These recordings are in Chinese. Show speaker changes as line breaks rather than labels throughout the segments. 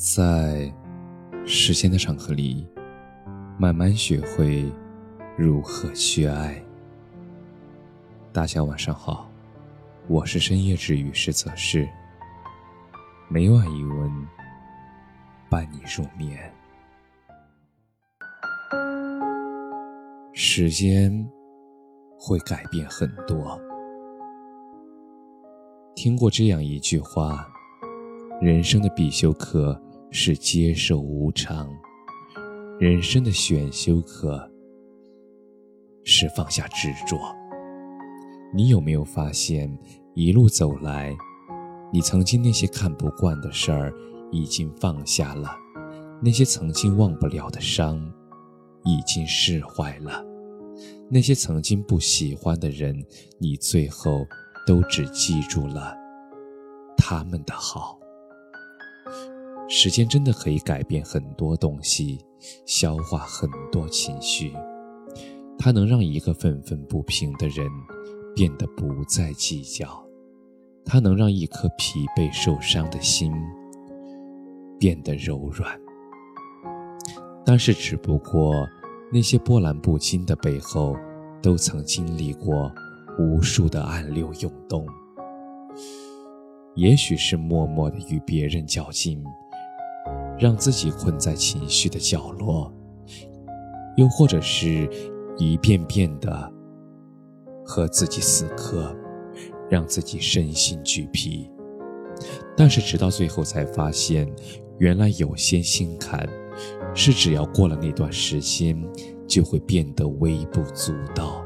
在时间的长河里，慢慢学会如何去爱。大家晚上好，我是深夜治愈师泽是，每晚一文伴你入眠。时间会改变很多。听过这样一句话：人生的必修课。是接受无常，人生的选修课是放下执着。你有没有发现，一路走来，你曾经那些看不惯的事儿已经放下了，那些曾经忘不了的伤已经释怀了，那些曾经不喜欢的人，你最后都只记住了他们的好。时间真的可以改变很多东西，消化很多情绪。它能让一个愤愤不平的人变得不再计较，它能让一颗疲惫受伤的心变得柔软。但是，只不过那些波澜不惊的背后，都曾经历过无数的暗流涌动。也许是默默的与别人较劲。让自己困在情绪的角落，又或者是一遍遍的和自己死磕，让自己身心俱疲。但是直到最后才发现，原来有些心坎，是只要过了那段时间，就会变得微不足道。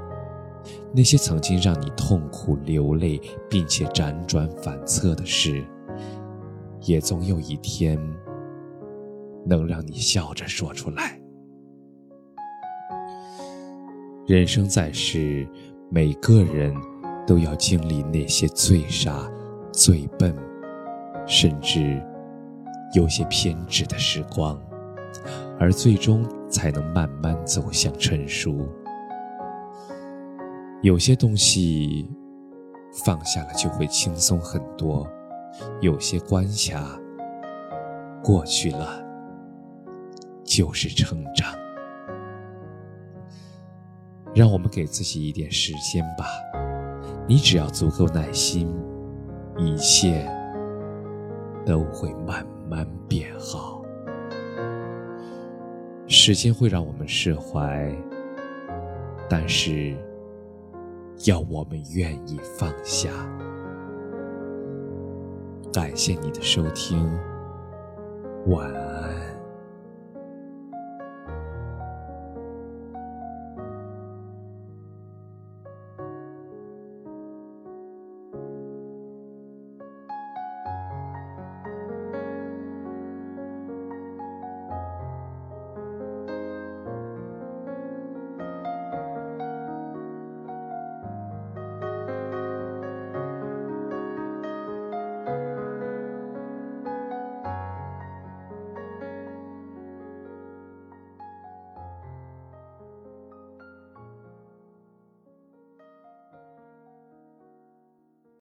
那些曾经让你痛苦流泪，并且辗转反侧的事，也总有一天。能让你笑着说出来。人生在世，每个人都要经历那些最傻、最笨，甚至有些偏执的时光，而最终才能慢慢走向成熟。有些东西放下了就会轻松很多，有些关卡过去了。就是成长，让我们给自己一点时间吧。你只要足够耐心，一切都会慢慢变好。时间会让我们释怀，但是要我们愿意放下。感谢你的收听，晚安。